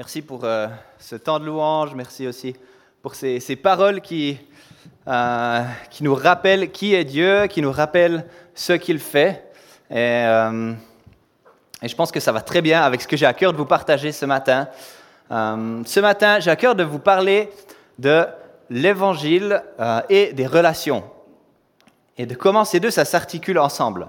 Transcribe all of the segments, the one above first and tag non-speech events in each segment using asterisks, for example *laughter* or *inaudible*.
Merci pour euh, ce temps de louange. Merci aussi pour ces, ces paroles qui, euh, qui nous rappellent qui est Dieu, qui nous rappellent ce qu'il fait. Et, euh, et, je pense que ça va très bien avec ce que j'ai à cœur de vous partager ce matin. ce matin, j'ai à cœur de vous parler de l'évangile et des relations et de comment ces deux, ça s'articule ensemble.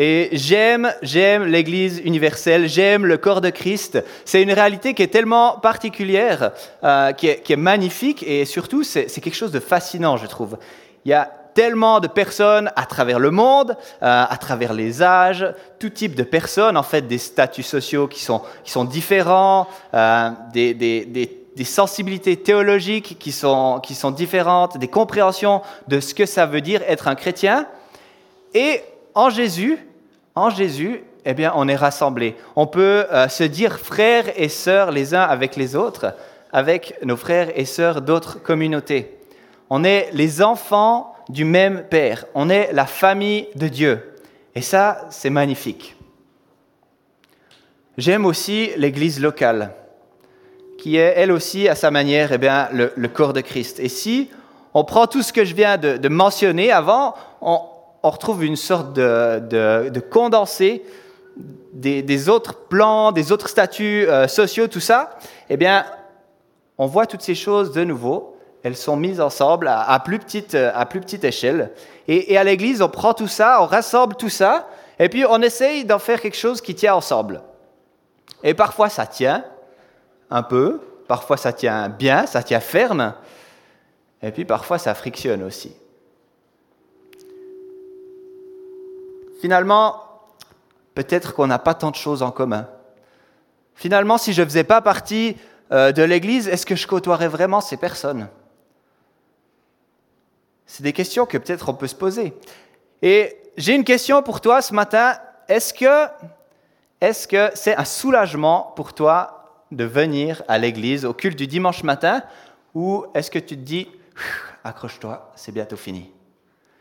Et j'aime, j'aime l'Église universelle, j'aime le corps de Christ. C'est une réalité qui est tellement particulière, euh, qui, est, magnifique et surtout c'est quelque chose de fascinant, je trouve. Il y a tellement de personnes à travers le monde, euh, à travers les âges, tout type de personnes, en fait, des statuts sociaux qui sont, différents, euh, des, sensibilités théologiques qui sont différentes, des compréhensions de ce que ça veut dire être un chrétien. Et en Jésus, en Jésus, eh bien, on est rassemblés. On peut euh, se dire frères et sœurs les uns avec les autres, avec nos frères et sœurs d'autres communautés. On est les enfants du même Père. On est la famille de Dieu. Et ça, c'est magnifique. J'aime aussi l'Église locale, qui est elle aussi, à sa manière, eh bien, le, corps de Christ. Et si on prend tout ce que je viens de, de mentionner avant, on, on retrouve une sorte de, condensé des, autres plans, des autres statuts euh, sociaux, tout ça, eh bien, on voit toutes ces choses de nouveau. Elles sont mises ensemble à, plus, petite, à plus petite échelle. Et à l'Église, on prend tout ça, on rassemble tout ça, et puis on essaye d'en faire quelque chose qui tient ensemble. Et parfois, ça tient un peu, parfois, ça tient bien, ça tient ferme, et puis parfois, ça frictionne aussi. Finalement, peut-être qu'on n'a pas tant de choses en commun. Finalement, si je ne faisais pas partie euh, de l'Église, est-ce que je côtoierais vraiment ces personnes? C'est des questions que peut-être on peut se poser. Et j'ai une question pour toi ce matin. Est-ce que est-ce que c'est un soulagement pour toi de venir à l'église au culte du dimanche matin ou est-ce que tu te dis accroche-toi, c'est bientôt fini?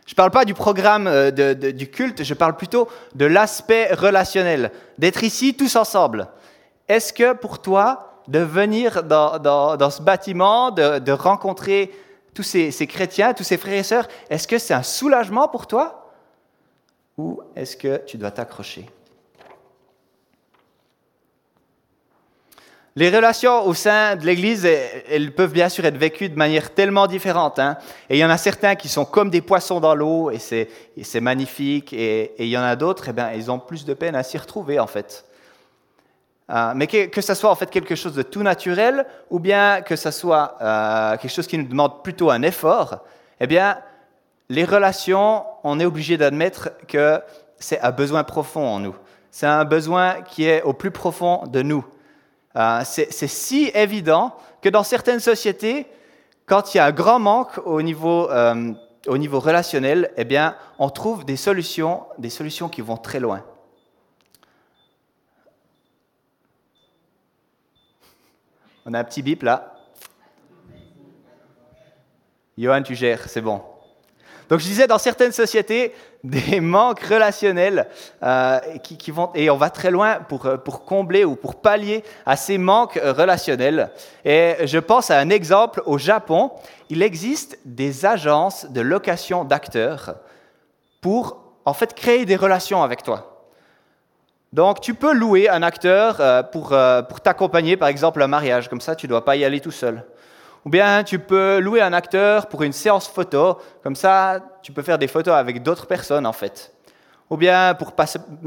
Je ne parle pas du programme euh, du culte, je parle plutôt de l'aspect relationnel, d'être ici tous ensemble. Est-ce que pour toi, de venir dans, ce bâtiment, de, rencontrer tous ces, ces, chrétiens, tous ces frères et sœurs, est-ce que c'est un soulagement pour toi Ou est-ce que tu dois t'accrocher? Les relations au sein de l'Église, elles peuvent bien sûr être vécues de manière tellement différente. Hein. Et il y en a certains qui sont comme des poissons dans l'eau, et c'est magnifique. Et, il y en a d'autres, eh ils ont plus de peine à s'y retrouver, en fait. Euh, mais que, que ce soit en fait quelque chose de tout naturel, ou bien que ce soit euh, quelque chose qui nous demande plutôt un effort, eh bien, les relations, on est obligé d'admettre que c'est un besoin profond en nous. C'est un besoin qui est au plus profond de nous. Euh, c'est si évident que dans certaines sociétés, quand il y a un grand manque au niveau, euh, au niveau relationnel, eh bien, on trouve des solutions, des solutions qui vont très loin. On a un petit bip là. Johan, tu gères, c'est bon. Donc je disais, dans certaines sociétés, des *laughs* manques relationnels euh, qui, vont, et on va très loin pour, euh, pour combler ou pour pallier à ces manques relationnels. Et je pense à un exemple au Japon. Il existe des agences de location d'acteurs pour en fait créer des relations avec toi. Donc tu peux louer un acteur euh, pour, pour t'accompagner par exemple à un mariage, comme ça tu ne dois pas y aller tout seul. Ou bien tu peux louer un acteur pour une séance photo, comme ça tu peux faire des photos avec d'autres personnes en fait. Ou bien pour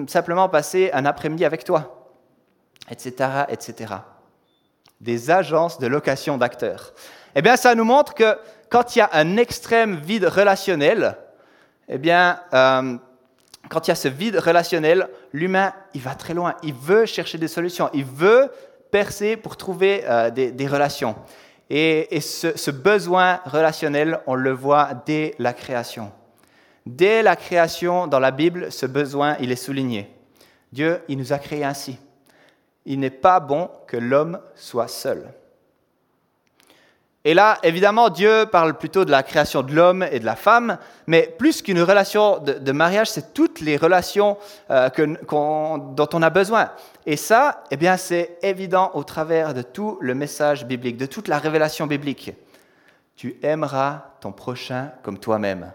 simplement passer un après-midi avec toi, etc., etc. Des agences de location d'acteurs. Eh bien, ça nous montre que quand il y a un extrême vide relationnel, eh bien, euh, quand il y a ce vide relationnel, l'humain, il va très loin. Il veut chercher des solutions. Il veut percer pour trouver euh, des relations. Et, ce, besoin relationnel, on le voit dès la création. Dès la création, dans la Bible, ce besoin, il est souligné. Dieu, il nous a créés ainsi. Il n'est pas bon que l'homme soit seul. Et là, évidemment, Dieu parle plutôt de la création de l'homme et de la femme, mais plus qu'une relation de, mariage, c'est toutes les relations euh, dont on a besoin. Et ça, eh bien, c'est évident au travers de tout le message biblique, de toute la révélation biblique. Tu aimeras ton prochain comme toi-même.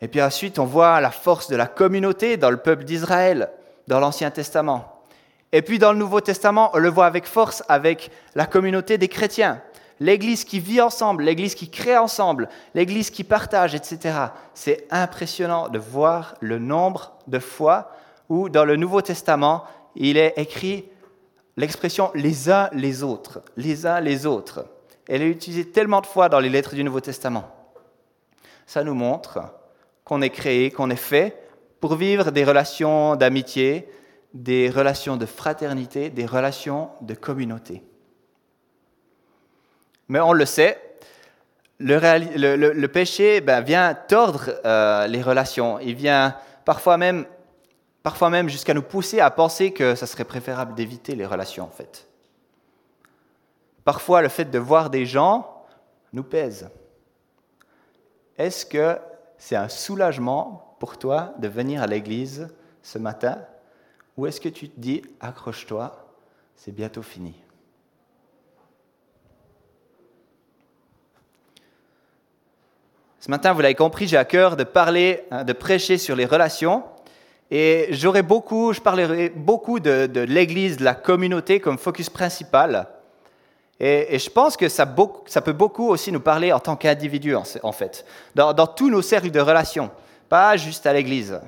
Et puis ensuite, on voit la force de la communauté dans le peuple d'Israël, dans l'Ancien Testament. Et puis dans le Nouveau Testament, on le voit avec force avec la communauté des chrétiens. L'Église qui vit ensemble, l'Église qui crée ensemble, l'Église qui partage, etc. C'est impressionnant de voir le nombre de fois où dans le Nouveau Testament, il est écrit l'expression les uns les autres, les uns les autres. Elle est utilisée tellement de fois dans les lettres du Nouveau Testament. Ça nous montre qu'on est créé, qu'on est fait pour vivre des relations d'amitié, des relations de fraternité, des relations de communauté. Mais on le sait, le, péché ben, vient tordre euh, les relations. Il vient parfois même, parfois même jusqu'à nous pousser à penser que ça serait préférable d'éviter les relations, en fait. Parfois, le fait de voir des gens nous pèse. Est-ce que c'est un soulagement pour toi de venir à l'église ce matin ou est-ce que tu te dis, accroche-toi, c'est bientôt fini? Ce matin, vous l'avez compris, j'ai à cœur de parler, hein, de prêcher sur les relations. Et j'aurai beaucoup, je parlerai beaucoup de, l'Église, de la communauté comme focus principal. Et, je pense que ça, peut beaucoup aussi nous parler en tant qu'individu, en, fait, dans tous nos cercles de relations, pas juste à l'Église.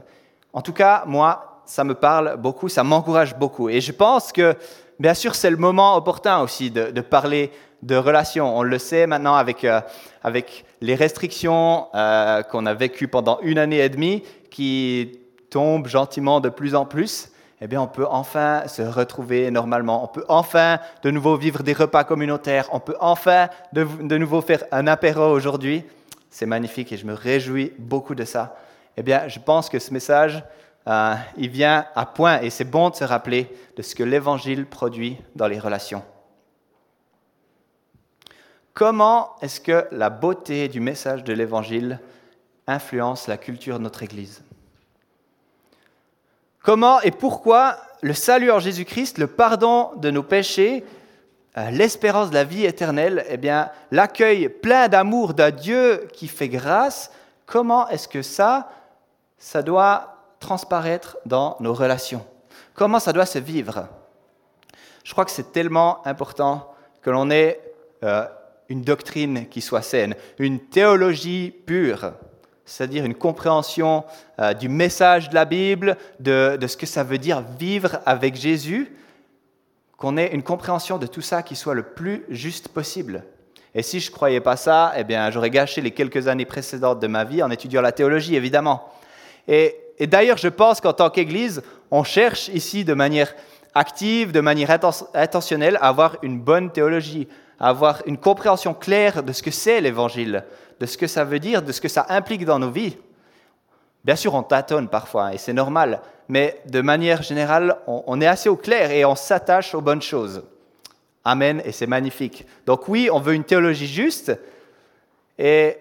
En tout cas, moi, ça me parle beaucoup, ça m'encourage beaucoup. Et je pense que, bien sûr, c'est le moment opportun aussi de, parler de relations. On le sait maintenant avec, euh, avec les restrictions euh, qu'on a vécues pendant une année et demie, qui tombent gentiment de plus en plus. Eh bien, on peut enfin se retrouver normalement. On peut enfin de nouveau vivre des repas communautaires. On peut enfin de, de nouveau faire un apéro aujourd'hui. C'est magnifique et je me réjouis beaucoup de ça. Eh bien, je pense que ce message euh, il vient à point et c'est bon de se rappeler de ce que l'Évangile produit dans les relations. Comment est-ce que la beauté du message de l'Évangile influence la culture de notre Église? Comment et pourquoi le salut en Jésus-Christ, le pardon de nos péchés, euh, l'espérance de la vie éternelle, eh bien, l'accueil plein d'amour d'un Dieu qui fait grâce, comment est-ce que ça, ça doit transparaître dans nos relations Comment ça doit se vivre? Je crois que c'est tellement important que l'on ait euh, une doctrine qui soit saine, une théologie pure, c'est-à-dire une compréhension euh, du message de la Bible, de, ce que ça veut dire vivre avec Jésus, qu'on ait une compréhension de tout ça qui soit le plus juste possible. Et si je ne croyais pas ça, eh bien, j'aurais gâché les quelques années précédentes de ma vie en étudiant la théologie, évidemment. Et et d'ailleurs, je pense qu'en tant qu'Église, on cherche ici de manière active, de manière intentionnelle, à avoir une bonne théologie, à avoir une compréhension claire de ce que c'est l'Évangile, de ce que ça veut dire, de ce que ça implique dans nos vies. Bien sûr, on tâtonne parfois, et c'est normal, mais de manière générale, on, est assez au clair et on s'attache aux bonnes choses. Amen, et c'est magnifique. Donc oui, on veut une théologie juste, et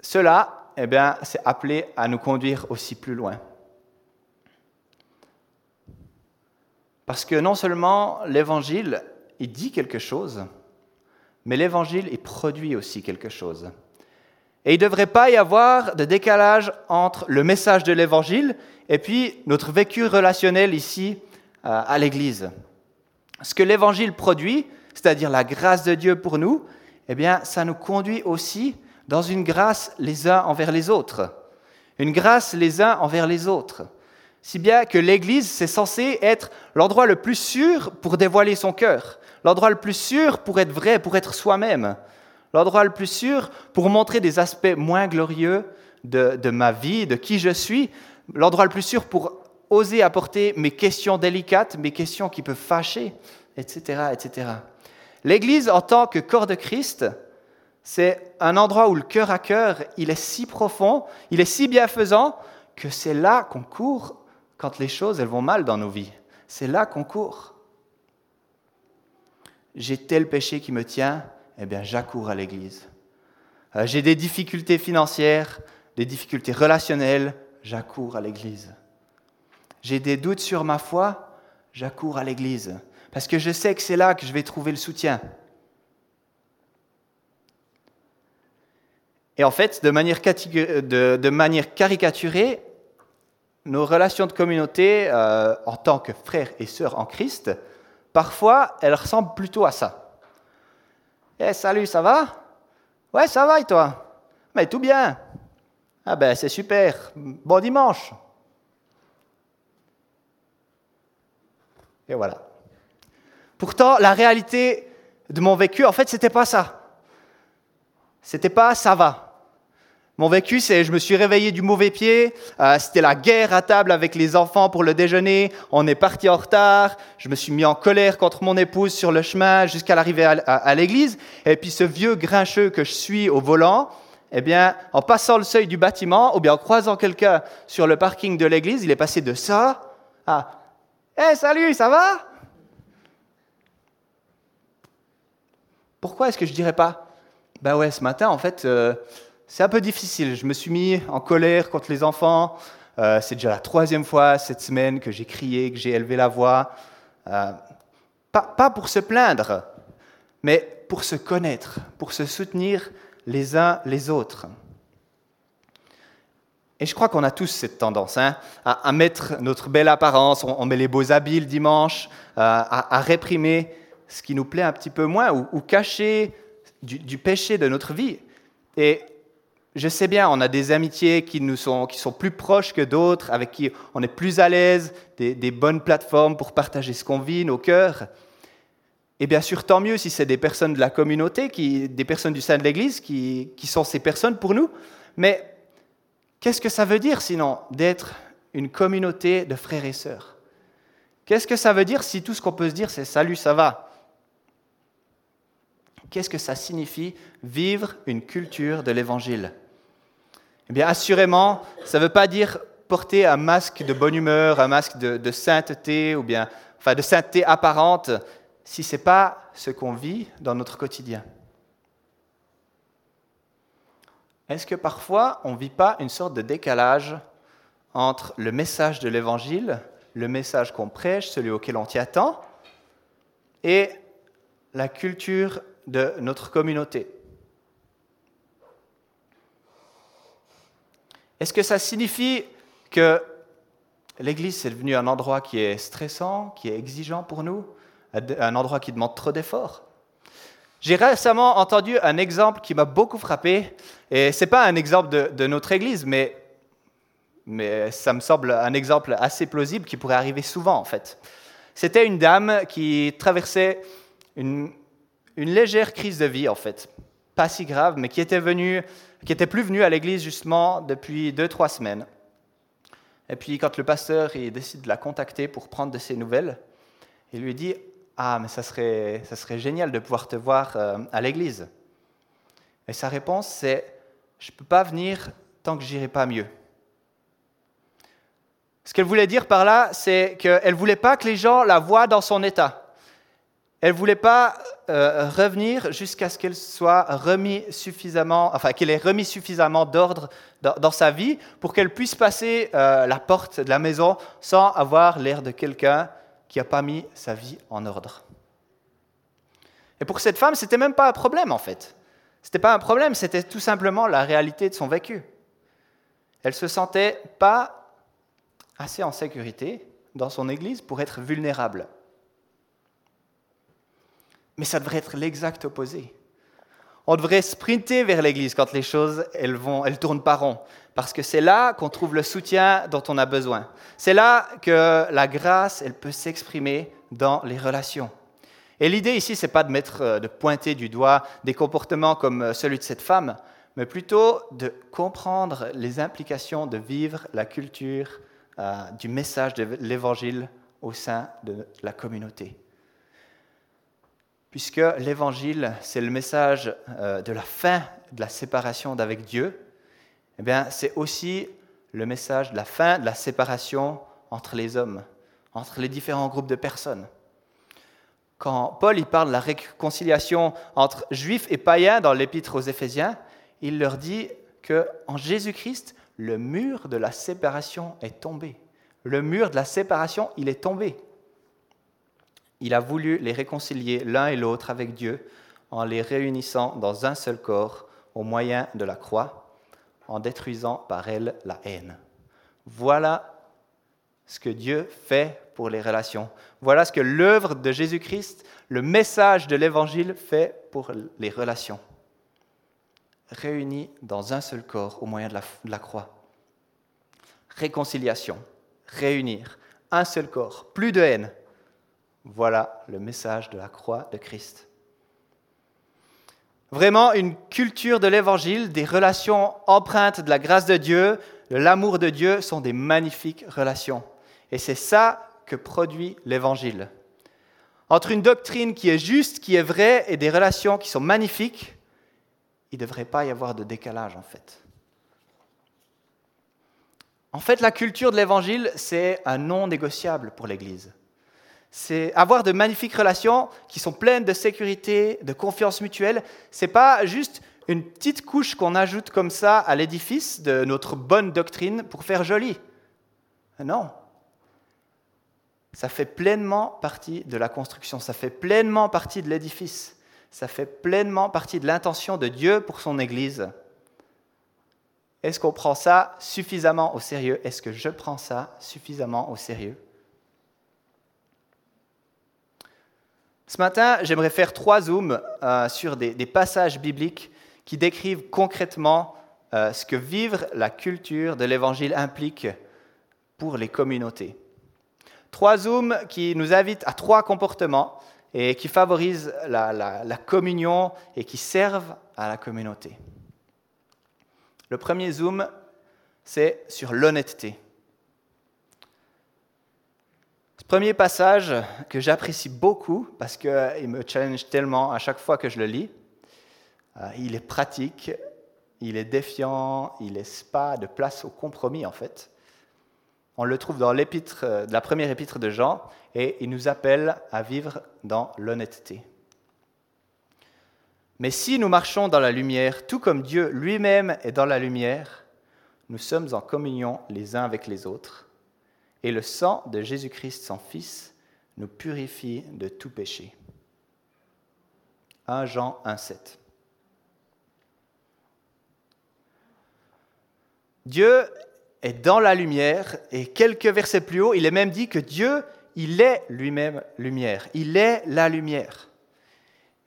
cela eh bien, c'est appelé à nous conduire aussi plus loin. Parce que non seulement l'Évangile, il dit quelque chose, mais l'Évangile, il produit aussi quelque chose. Et il ne devrait pas y avoir de décalage entre le message de l'Évangile et puis notre vécu relationnel ici euh, à l'Église. Ce que l'Évangile produit, c'est-à-dire la grâce de Dieu pour nous, eh bien, ça nous conduit aussi dans une grâce les uns envers les autres. Une grâce les uns envers les autres. Si bien que l'Église, c'est censé être l'endroit le plus sûr pour dévoiler son cœur, l'endroit le plus sûr pour être vrai, pour être soi-même, l'endroit le plus sûr pour montrer des aspects moins glorieux de, de ma vie, de qui je suis, l'endroit le plus sûr pour oser apporter mes questions délicates, mes questions qui peuvent fâcher, etc. etc. L'Église, en tant que corps de Christ, c'est un endroit où le cœur à cœur, il est si profond, il est si bienfaisant, que c'est là qu'on court quand les choses elles vont mal dans nos vies. C'est là qu'on court. J'ai tel péché qui me tient, eh bien, j'accours à l'église. Euh, j'ai des difficultés financières, des difficultés relationnelles, j'accours à l'église. J'ai des doutes sur ma foi, j'accours à l'église. Parce que je sais que c'est là que je vais trouver le soutien. Et en fait, de manière, caricaturée, nos relations de communauté euh, en tant que frères et sœurs en Christ, parfois, elles ressemblent plutôt à ça. Eh, salut, ça va? Ouais, ça va et toi? Mais tout bien. Ah ben, c'est super. Bon dimanche. Et voilà. Pourtant, la réalité de mon vécu, en fait, c'était pas ça. C'était pas ça va. Mon vécu, c'est je me suis réveillé du mauvais pied, euh, c'était la guerre à table avec les enfants pour le déjeuner, on est parti en retard, je me suis mis en colère contre mon épouse sur le chemin jusqu'à l'arrivée à, l'église, et puis ce vieux grincheux que je suis au volant, eh bien, en passant le seuil du bâtiment, ou bien en croisant quelqu'un sur le parking de l'église, il est passé de ça à Hé, salut, ça va? Pourquoi est-ce que je dirais pas? Ben ouais, ce matin, en fait, euh, c'est un peu difficile. Je me suis mis en colère contre les enfants. Euh, c'est déjà la troisième fois cette semaine que j'ai crié, que j'ai élevé la voix. Euh, pas, pour se plaindre, mais pour se connaître, pour se soutenir les uns les autres. Et je crois qu'on a tous cette tendance hein, à, mettre notre belle apparence, on, met les beaux habits le dimanche, à, réprimer ce qui nous plaît un petit peu moins ou, cacher du, péché de notre vie. Et je sais bien, on a des amitiés qui, nous sont, qui sont plus proches que d'autres, avec qui on est plus à l'aise, des, bonnes plateformes pour partager ce qu'on vit, nos cœurs. Et bien sûr, tant mieux si c'est des personnes de la communauté, qui, des personnes du sein de l'Église qui, qui sont ces personnes pour nous. Mais qu'est-ce que ça veut dire sinon d'être une communauté de frères et sœurs? Qu'est-ce que ça veut dire si tout ce qu'on peut se dire c'est salut, ça va? Qu'est-ce que ça signifie vivre une culture de l'Évangile? Eh bien, assurément, ça ne veut pas dire porter un masque de bonne humeur, un masque de, sainteté, ou bien, enfin, de sainteté apparente, si ce n'est pas ce qu'on vit dans notre quotidien. Est-ce que parfois on ne vit pas une sorte de décalage entre le message de l'Évangile, le message qu'on prêche, celui auquel on t'y attend, et la culture de notre communauté Est-ce que ça signifie que l'Église est devenue un endroit qui est stressant, qui est exigeant pour nous, un endroit qui demande trop d'efforts? J'ai récemment entendu un exemple qui m'a beaucoup frappé, et ce n'est pas un exemple de, notre Église, mais, mais ça me semble un exemple assez plausible qui pourrait arriver souvent en fait. C'était une dame qui traversait une, une légère crise de vie en fait, pas si grave, mais qui était venue plus venu à l'église justement depuis deux, trois semaines. Et puis quand le pasteur décide de la contacter pour prendre de ses nouvelles, il lui dit Ah, mais ça serait, ça serait génial de pouvoir te voir euh, à l'église. Et sa réponse c'est Je ne peux pas venir tant que j'irai pas mieux. Ce qu'elle voulait dire par là, c'est qu'elle ne voulait pas que les gens la voient dans son état. Elle ne voulait pas euh, revenir jusqu'à ce qu'elle soit remis suffisamment, enfin qu'elle ait remis suffisamment d'ordre dans, sa vie pour qu'elle puisse passer euh, la porte de la maison sans avoir l'air de quelqu'un qui n'a pas mis sa vie en ordre. Et pour cette femme, c'était même pas un problème en fait. C'était pas un problème, c'était tout simplement la réalité de son vécu. Elle se sentait pas assez en sécurité dans son église pour être vulnérable. Mais ça devrait être l'exact opposé. On devrait sprinter vers l'Église quand les choses elles vont, elles tournent pas rond, parce que c'est là qu'on trouve le soutien dont on a besoin. C'est là que la grâce elle peut s'exprimer dans les relations. Et l'idée ici, c'est pas de mettre, euh, de pointer du doigt des comportements comme euh, celui de cette femme, mais plutôt de comprendre les implications de vivre la culture euh, du message de l'Évangile au sein de la communauté puisque l'évangile, c'est le message euh, de la fin de la séparation d'avec Dieu, eh bien, c'est aussi le message de la fin de la séparation entre les hommes, entre les différents groupes de personnes. quand Paul y parle de la réconciliation entre juifs et païens dans l'épître aux Éphésiens, il leur dit que en Jésus-Christ, le mur de la séparation est tombé. Le mur de la séparation, il est tombé. Il a voulu les réconcilier l'un et l'autre avec Dieu en les réunissant dans un seul corps au moyen de la croix, en détruisant par elle la haine. Voilà ce que Dieu fait pour les relations. Voilà ce que l'œuvre de Jésus-Christ, le message de l'Évangile fait pour les relations. Réunis dans un seul corps au moyen de la, croix. Réconciliation, réunir, un seul corps, plus de haine. Voilà le message de la croix de Christ. Vraiment une culture de l'Évangile, des relations empreintes de la grâce de Dieu, de l'amour de Dieu sont des magnifiques relations. Et c'est ça que produit l'Évangile. Entre une doctrine qui est juste, qui est vraie, et des relations qui sont magnifiques, il ne devrait pas y avoir de décalage en fait. En fait, la culture de l'Évangile, c'est un non négociable pour l'Église. C'est avoir de magnifiques relations qui sont pleines de sécurité, de confiance mutuelle. C'est pas juste une petite couche qu'on ajoute comme ça à l'édifice de notre bonne doctrine pour faire joli. Non, ça fait pleinement partie de la construction, ça fait pleinement partie de l'édifice, ça fait pleinement partie de l'intention de Dieu pour son Église. Est-ce qu'on prend ça suffisamment au sérieux? Est-ce que je prends ça suffisamment au sérieux? Ce matin, j'aimerais faire trois zooms euh, sur des, passages bibliques qui décrivent concrètement euh, ce que vivre la culture de l'Évangile implique pour les communautés. Trois zooms qui nous invitent à trois comportements et qui favorisent la, communion et qui servent à la communauté. Le premier zoom, c'est sur l'honnêteté. Ce premier passage que j'apprécie beaucoup parce qu'il me challenge tellement à chaque fois que je le lis, euh, il est pratique, il est défiant, il laisse pas de place au compromis en fait. On le trouve dans l'épître, euh, la première épître de Jean, et il nous appelle à vivre dans l'honnêteté. Mais si nous marchons dans la lumière, tout comme Dieu lui-même est dans la lumière, nous sommes en communion les uns avec les autres, et le sang de Jésus-Christ, son Fils, nous purifie de tout péché. 1 Jean 1,7. Dieu est dans la lumière, et quelques versets plus haut, il est même dit que Dieu, il est lui-même lumière, il est la lumière.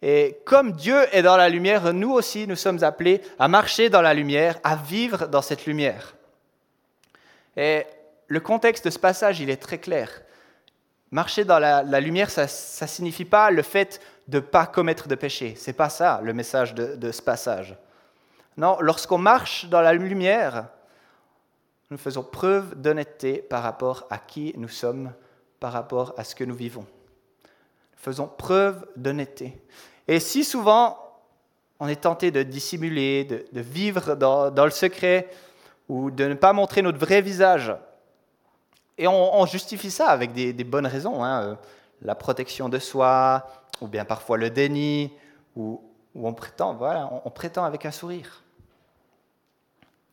Et comme Dieu est dans la lumière, nous aussi, nous sommes appelés à marcher dans la lumière, à vivre dans cette lumière. Et le contexte de ce passage, il est très clair. Marcher dans la, lumière, ça ne signifie pas le fait de ne pas commettre de péché. Ce n'est pas ça le message de, de ce passage. Non, lorsqu'on marche dans la lumière, nous faisons preuve d'honnêteté par rapport à qui nous sommes, par rapport à ce que nous vivons. Nous faisons preuve d'honnêteté. Et si souvent on est tenté de dissimuler, de, vivre dans, le secret ou de ne pas montrer notre vrai visage, et on, justifie ça avec des, bonnes raisons, hein, euh, la protection de soi, ou bien parfois le déni, ou, on prétend, voilà, on prétend avec un sourire.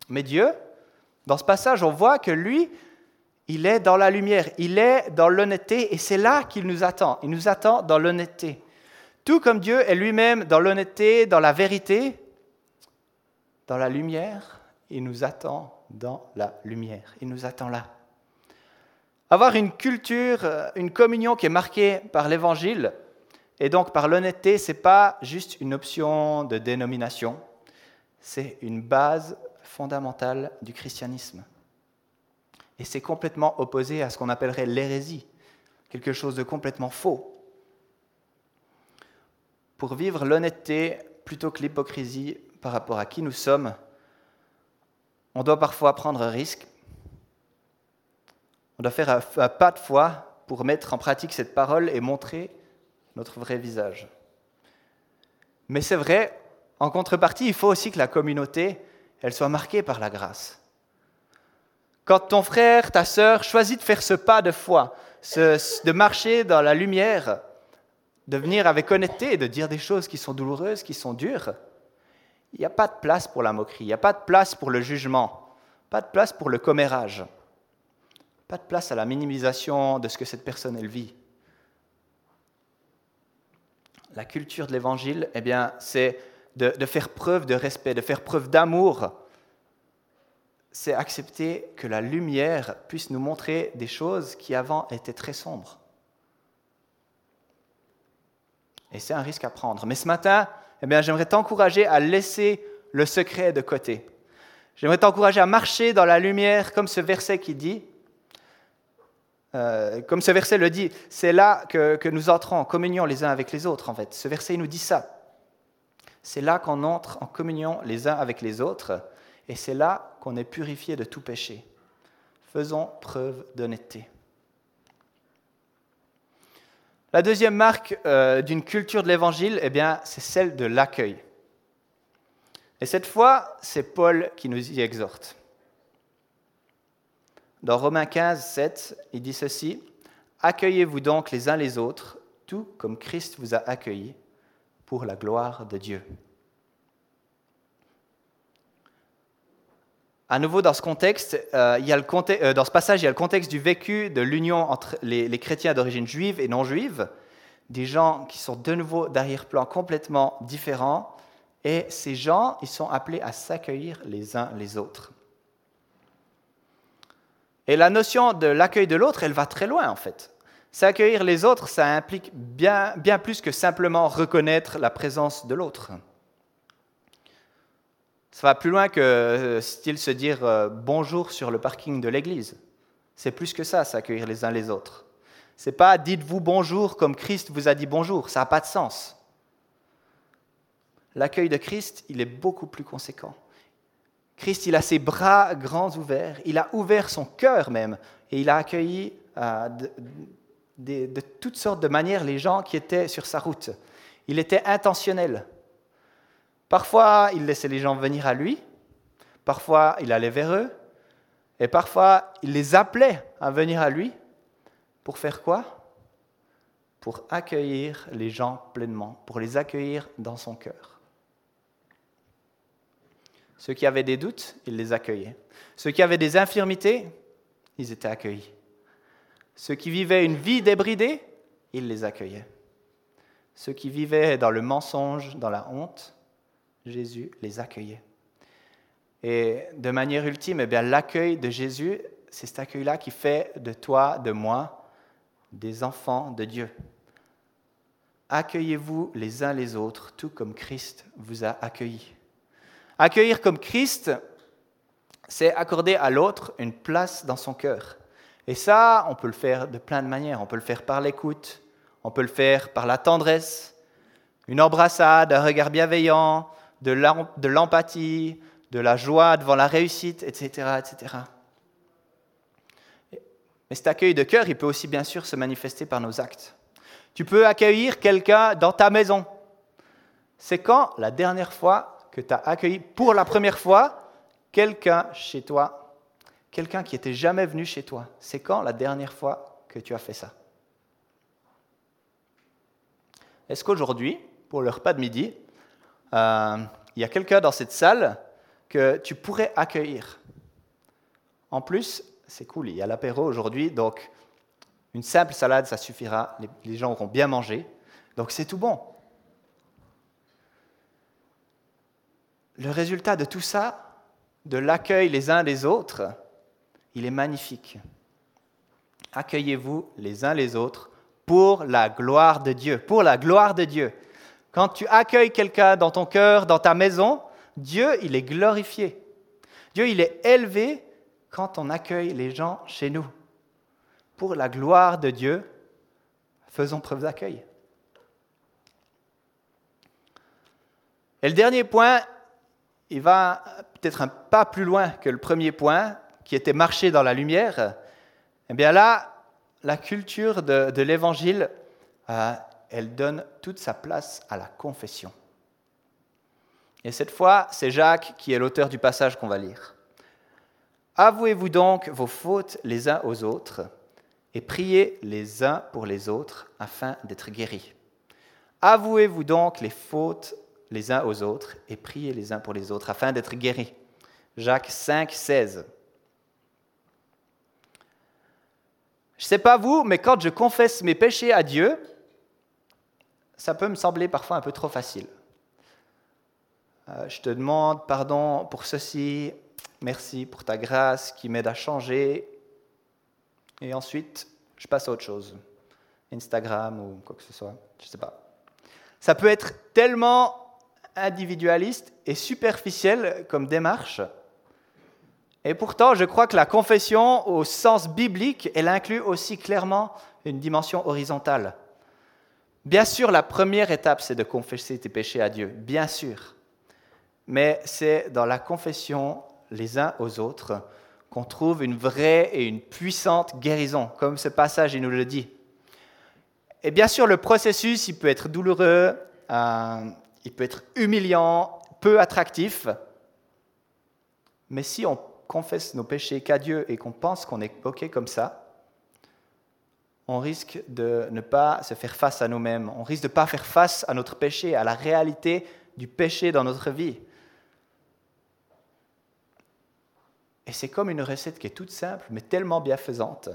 Mais Dieu, dans ce passage, on voit que lui, il est dans la lumière, il est dans l'honnêteté, et c'est là qu'il nous attend. Il nous attend dans l'honnêteté. Tout comme Dieu est lui-même dans l'honnêteté, dans la vérité, dans la lumière, il nous attend dans la lumière. Il nous attend là. Avoir une culture, une communion qui est marquée par l'évangile et donc par l'honnêteté, ce n'est pas juste une option de dénomination, c'est une base fondamentale du christianisme. Et c'est complètement opposé à ce qu'on appellerait l'hérésie, quelque chose de complètement faux. Pour vivre l'honnêteté plutôt que l'hypocrisie par rapport à qui nous sommes, on doit parfois prendre un risque. On doit faire un pas de foi pour mettre en pratique cette parole et montrer notre vrai visage. Mais c'est vrai, en contrepartie, il faut aussi que la communauté elle soit marquée par la grâce. Quand ton frère, ta sœur choisit de faire ce pas de foi, de marcher dans la lumière, de venir avec honnêteté et de dire des choses qui sont douloureuses, qui sont dures, il n'y a pas de place pour la moquerie, il n'y a pas de place pour le jugement, pas de place pour le commérage, pas de place à la minimisation de ce que cette personne elle vit. La culture de l'évangile, eh bien, c'est de, faire preuve de respect, de faire preuve d'amour. C'est accepter que la lumière puisse nous montrer des choses qui avant étaient très sombres. Et c'est un risque à prendre. Mais ce matin, eh bien, j'aimerais t'encourager à laisser le secret de côté. J'aimerais t'encourager à marcher dans la lumière, comme ce verset qui dit, euh, comme ce verset le dit, c'est là que, nous entrons en communion les uns avec les autres, en fait. Ce verset nous dit ça. C'est là qu'on entre en communion les uns avec les autres, et c'est là qu'on est purifié de tout péché. Faisons preuve d'honnêteté. La deuxième marque euh, d'une culture de l'évangile, eh bien, c'est celle de l'accueil. Et cette fois, c'est Paul qui nous y exhorte. Dans Romains 15, 7, il dit ceci Accueillez-vous donc les uns les autres, tout comme Christ vous a accueillis, pour la gloire de Dieu. À nouveau, dans ce contexte, euh, il y a le euh, dans ce passage, il y a le contexte du vécu de l'union entre les, les chrétiens d'origine juive et non juive, des gens qui sont de nouveau d'arrière-plan complètement différents, et ces gens, ils sont appelés à s'accueillir les uns les autres. Et la notion de l'accueil de l'autre, elle va très loin en fait. S'accueillir les autres, ça implique bien, plus que simplement reconnaître la présence de l'autre. Ça va plus loin que euh, style se dire euh, bonjour sur le parking de l'église. C'est plus que ça, s'accueillir les uns les autres. C'est pas dites-vous bonjour comme Christ vous a dit bonjour, ça n'a pas de sens. L'accueil de Christ, il est beaucoup plus conséquent. Christ, il a ses bras grands ouverts, il a ouvert son cœur même, et il a accueilli euh, de, de toutes sortes de manières les gens qui étaient sur sa route. Il était intentionnel. Parfois, il laissait les gens venir à lui, parfois, il allait vers eux, et parfois, il les appelait à venir à lui. Pour faire quoi? Pour accueillir les gens pleinement, pour les accueillir dans son cœur. Ceux qui avaient des doutes, il les accueillait. Ceux qui avaient des infirmités, ils étaient accueillis. Ceux qui vivaient une vie débridée, il les accueillait. Ceux qui vivaient dans le mensonge, dans la honte, Jésus les accueillait. Et de manière ultime, eh l'accueil de Jésus, c'est cet accueil-là qui fait de toi, de moi, des enfants de Dieu. Accueillez-vous les uns les autres, tout comme Christ vous a accueillis. Accueillir comme Christ, c'est accorder à l'autre une place dans son cœur. Et ça, on peut le faire de plein de manières. On peut le faire par l'écoute, on peut le faire par la tendresse, une embrassade, un regard bienveillant, de l'empathie, de la joie devant la réussite, etc., etc. Mais cet accueil de cœur, il peut aussi bien sûr se manifester par nos actes. Tu peux accueillir quelqu'un dans ta maison. C'est quand la dernière fois que tu as accueilli pour la première fois quelqu'un chez toi, quelqu'un qui n'était jamais venu chez toi. C'est quand la dernière fois que tu as fait ça? Est-ce qu'aujourd'hui, pour le repas de midi, euh, il y a quelqu'un dans cette salle que tu pourrais accueillir? En plus, c'est cool, il y a l'apéro aujourd'hui, donc une simple salade, ça suffira, les, gens auront bien mangé, donc c'est tout bon. Le résultat de tout ça, de l'accueil les uns des autres, il est magnifique. Accueillez-vous les uns les autres pour la gloire de Dieu, pour la gloire de Dieu. Quand tu accueilles quelqu'un dans ton cœur, dans ta maison, Dieu, il est glorifié. Dieu, il est élevé quand on accueille les gens chez nous. Pour la gloire de Dieu, faisons preuve d'accueil. Et le dernier point, il va peut-être un pas plus loin que le premier point, qui était marcher dans la lumière. Eh bien là, la culture de, l'évangile, euh, elle donne toute sa place à la confession. Et cette fois, c'est Jacques qui est l'auteur du passage qu'on va lire. Avouez-vous donc vos fautes les uns aux autres et priez les uns pour les autres afin d'être guéris. Avouez-vous donc les fautes les uns aux autres et priez les uns pour les autres afin d'être guéris. Jacques 5, 16. Je ne sais pas vous, mais quand je confesse mes péchés à Dieu, ça peut me sembler parfois un peu trop facile. Euh, je te demande pardon pour ceci, merci pour ta grâce qui m'aide à changer, et ensuite je passe à autre chose, Instagram ou quoi que ce soit, je ne sais pas. Ça peut être tellement individualiste et superficiel comme démarche et pourtant, je crois que la confession, au sens biblique, elle inclut aussi clairement une dimension horizontale. Bien sûr, la première étape, c'est de confesser tes péchés à Dieu, bien sûr. Mais c'est dans la confession les uns aux autres qu'on trouve une vraie et une puissante guérison, comme ce passage il nous le dit. Et bien sûr, le processus, il peut être douloureux, euh, il peut être humiliant, peu attractif. Mais si on confesse nos péchés qu'à Dieu et qu'on pense qu'on est OK comme ça, on risque de ne pas se faire face à nous-mêmes, on risque de ne pas faire face à notre péché, à la réalité du péché dans notre vie. Et c'est comme une recette qui est toute simple, mais tellement bienfaisante.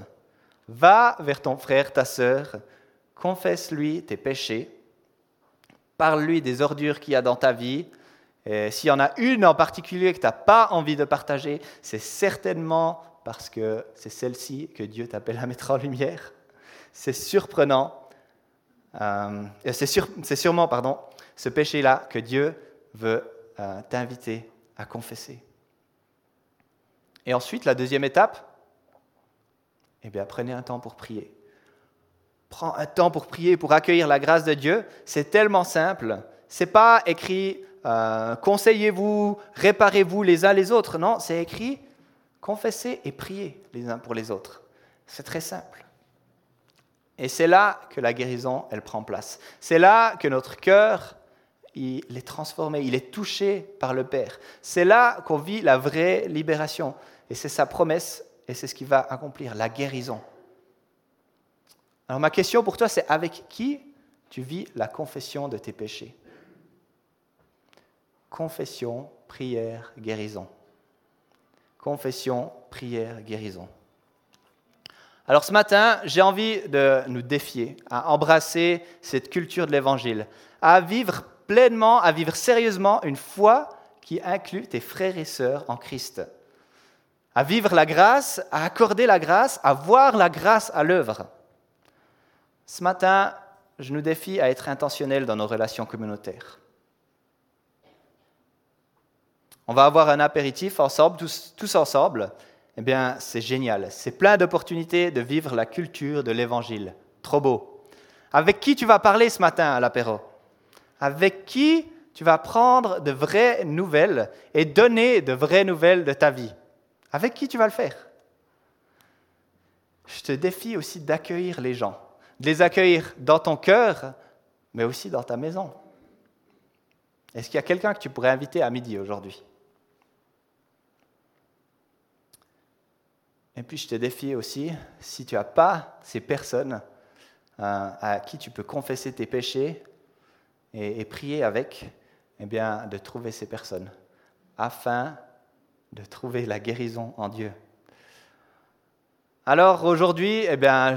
Va vers ton frère, ta sœur, confesse-lui tes péchés, parle-lui des ordures qu'il y a dans ta vie, s'il y en a une en particulier que tu n'as pas envie de partager, c'est certainement parce que c'est celle-ci que Dieu t'appelle à mettre en lumière. C'est surprenant. Euh, c'est, sûrement pardon, ce péché-là que Dieu veut euh, t'inviter à confesser. Et ensuite, la deuxième étape, eh bien, prenez un temps pour prier. Prends un temps pour prier, pour accueillir la grâce de Dieu. C'est tellement simple. C'est pas écrit euh, conseillez-vous, réparez-vous les uns les autres. Non, c'est écrit confessez et priez les uns pour les autres. C'est très simple. Et c'est là que la guérison, elle prend place. C'est là que notre cœur, il est transformé, il est touché par le Père. C'est là qu'on vit la vraie libération. Et c'est sa promesse, et c'est ce qui va accomplir, la guérison. Alors ma question pour toi, c'est avec qui tu vis la confession de tes péchés? Confession, prière, guérison. Confession, prière, guérison. Alors ce matin, j'ai envie de nous défier à embrasser cette culture de l'Évangile, à vivre pleinement, à vivre sérieusement une foi qui inclut tes frères et sœurs en Christ, à vivre la grâce, à accorder la grâce, à voir la grâce à l'œuvre. Ce matin, je nous défie à être intentionnels dans nos relations communautaires. on va avoir un apéritif ensemble, tous, ensemble, eh bien, c'est génial. C'est plein d'opportunités de vivre la culture de l'Évangile. Trop beau. Avec qui tu vas parler ce matin à l'apéro? Avec qui tu vas prendre de vraies nouvelles et donner de vraies nouvelles de ta vie? Avec qui tu vas le faire? Je te défie aussi d'accueillir les gens, de les accueillir dans ton cœur, mais aussi dans ta maison. Est-ce qu'il y a quelqu'un que tu pourrais inviter à midi aujourd'hui? Et puis je te défie aussi, si tu n'as pas ces personnes euh, à qui tu peux confesser tes péchés et, prier avec, eh bien, de trouver ces personnes afin de trouver la guérison en Dieu. Alors aujourd'hui, eh bien,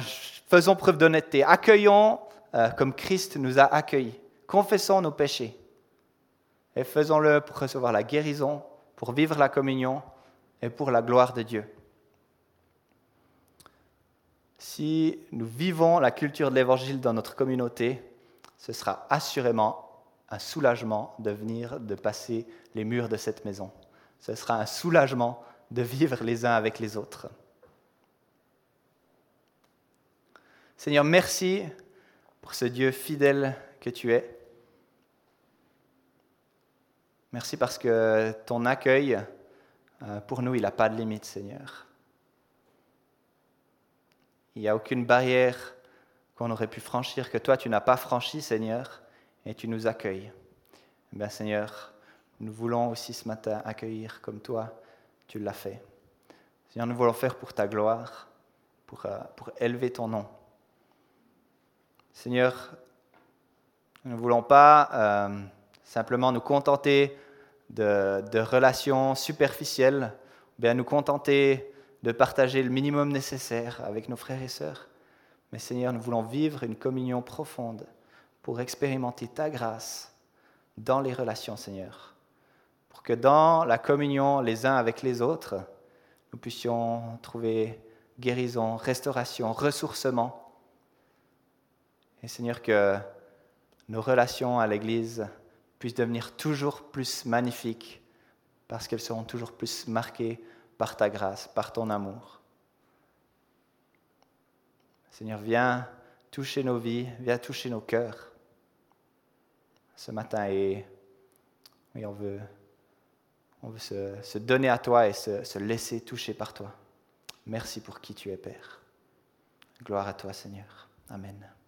faisons preuve d'honnêteté, accueillons euh, comme Christ nous a accueillis, confessons nos péchés et faisons-le pour recevoir la guérison, pour vivre la communion et pour la gloire de Dieu si nous vivons la culture de l'Évangile dans notre communauté, ce sera assurément un soulagement de venir, de passer les murs de cette maison. Ce sera un soulagement de vivre les uns avec les autres. Seigneur, merci pour ce Dieu fidèle que tu es. Merci parce que ton accueil, euh, pour nous, il n'a pas de limite, Seigneur. Il n'y a aucune barrière qu'on aurait pu franchir que toi, tu n'as pas franchi, Seigneur, et tu nous accueilles. Eh bien, Seigneur, nous voulons aussi ce matin accueillir comme toi, tu l'as fait. Seigneur, nous voulons faire pour ta gloire, pour, euh, pour élever ton nom. Seigneur, Nous ne voulons pas euh, simplement nous contenter de, de relations superficielles, bien nous contenter de partager le minimum nécessaire avec nos frères et sœurs. Mais Seigneur, nous voulons vivre une communion profonde pour expérimenter ta grâce dans les relations, Seigneur. Pour que dans la communion les uns avec les autres, nous puissions trouver guérison, restauration, ressourcement. Et Seigneur, que nos relations à l'Église puissent devenir toujours plus magnifiques parce qu'elles seront toujours plus marquées par ta grâce, par ton amour. Seigneur, viens toucher nos vies, viens toucher nos cœurs ce matin et on veut, se, donner à toi et se laisser toucher par toi. Merci pour qui tu es, Père. Gloire à toi, Seigneur. Amen.